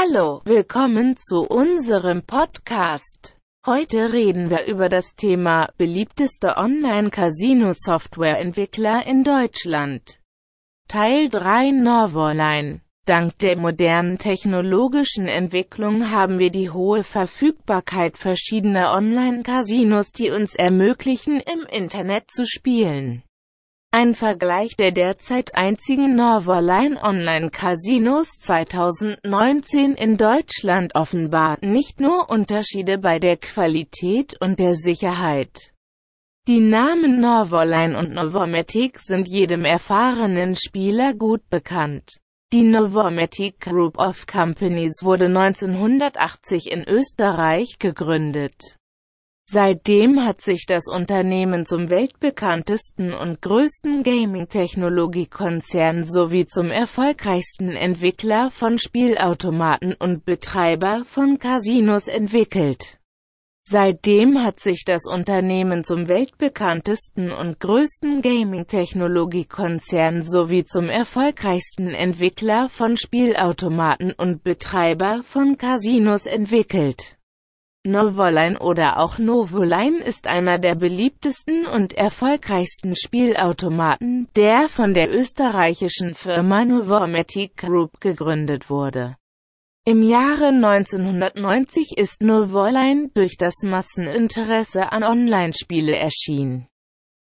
Hallo, willkommen zu unserem Podcast. Heute reden wir über das Thema beliebteste Online-Casino-Software-Entwickler in Deutschland. Teil 3 Norvorline. Dank der modernen technologischen Entwicklung haben wir die hohe Verfügbarkeit verschiedener Online-Casinos, die uns ermöglichen, im Internet zu spielen. Ein Vergleich der derzeit einzigen Norvorline Online-Casinos 2019 in Deutschland offenbart nicht nur Unterschiede bei der Qualität und der Sicherheit. Die Namen Norvorline und Novomatic sind jedem erfahrenen Spieler gut bekannt. Die Novomatic Group of Companies wurde 1980 in Österreich gegründet. Seitdem hat sich das Unternehmen zum weltbekanntesten und größten Gaming-Technologiekonzern sowie zum erfolgreichsten Entwickler von Spielautomaten und Betreiber von Casinos entwickelt. Seitdem hat sich das Unternehmen zum weltbekanntesten und größten Gaming-Technologiekonzern sowie zum erfolgreichsten Entwickler von Spielautomaten und Betreiber von Casinos entwickelt. Novoline oder auch Novoline ist einer der beliebtesten und erfolgreichsten Spielautomaten, der von der österreichischen Firma Novomatic Group gegründet wurde. Im Jahre 1990 ist Novoline durch das Masseninteresse an Online-Spiele erschienen.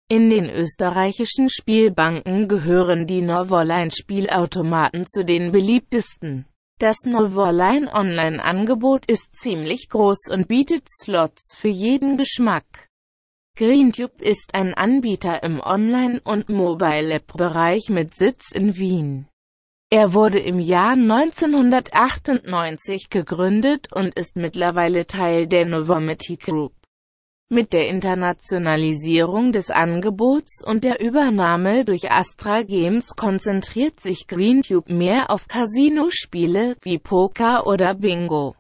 In den österreichischen Spielbanken gehören die Novoline-Spielautomaten zu den beliebtesten. Das Novoline Online-Angebot ist ziemlich groß und bietet Slots für jeden Geschmack. GreenTube ist ein Anbieter im Online- und Mobile-App-Bereich mit Sitz in Wien. Er wurde im Jahr 1998 gegründet und ist mittlerweile Teil der Novomatic Group. Mit der Internationalisierung des Angebots und der Übernahme durch Astra Games konzentriert sich GreenTube mehr auf Casino-Spiele wie Poker oder Bingo.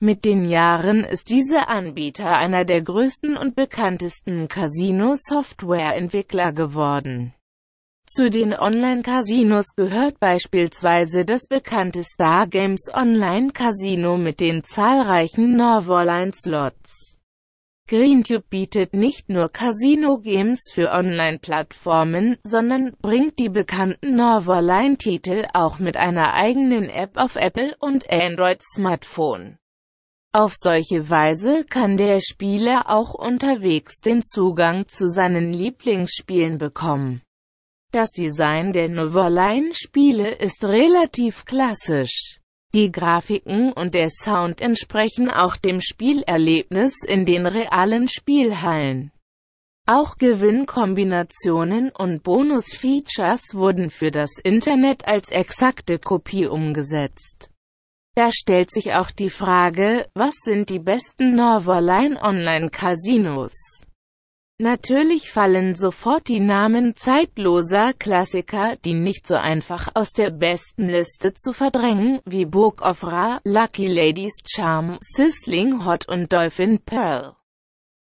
Mit den Jahren ist dieser Anbieter einer der größten und bekanntesten Casino-Software-Entwickler geworden. Zu den Online-Casinos gehört beispielsweise das bekannte Star Games Online-Casino mit den zahlreichen Norvoline-Slots. GreenTube bietet nicht nur Casino-Games für Online-Plattformen, sondern bringt die bekannten Norvorline-Titel auch mit einer eigenen App auf Apple und Android-Smartphone. Auf solche Weise kann der Spieler auch unterwegs den Zugang zu seinen Lieblingsspielen bekommen. Das Design der Novoline-Spiele ist relativ klassisch. Die Grafiken und der Sound entsprechen auch dem Spielerlebnis in den realen Spielhallen. Auch Gewinnkombinationen und Bonus-Features wurden für das Internet als exakte Kopie umgesetzt. Da stellt sich auch die Frage, was sind die besten Norvorline Online-Casinos? Natürlich fallen sofort die Namen zeitloser Klassiker, die nicht so einfach aus der besten Liste zu verdrängen, wie Book of Ra, Lucky Ladies Charm, Sizzling Hot und Dolphin Pearl.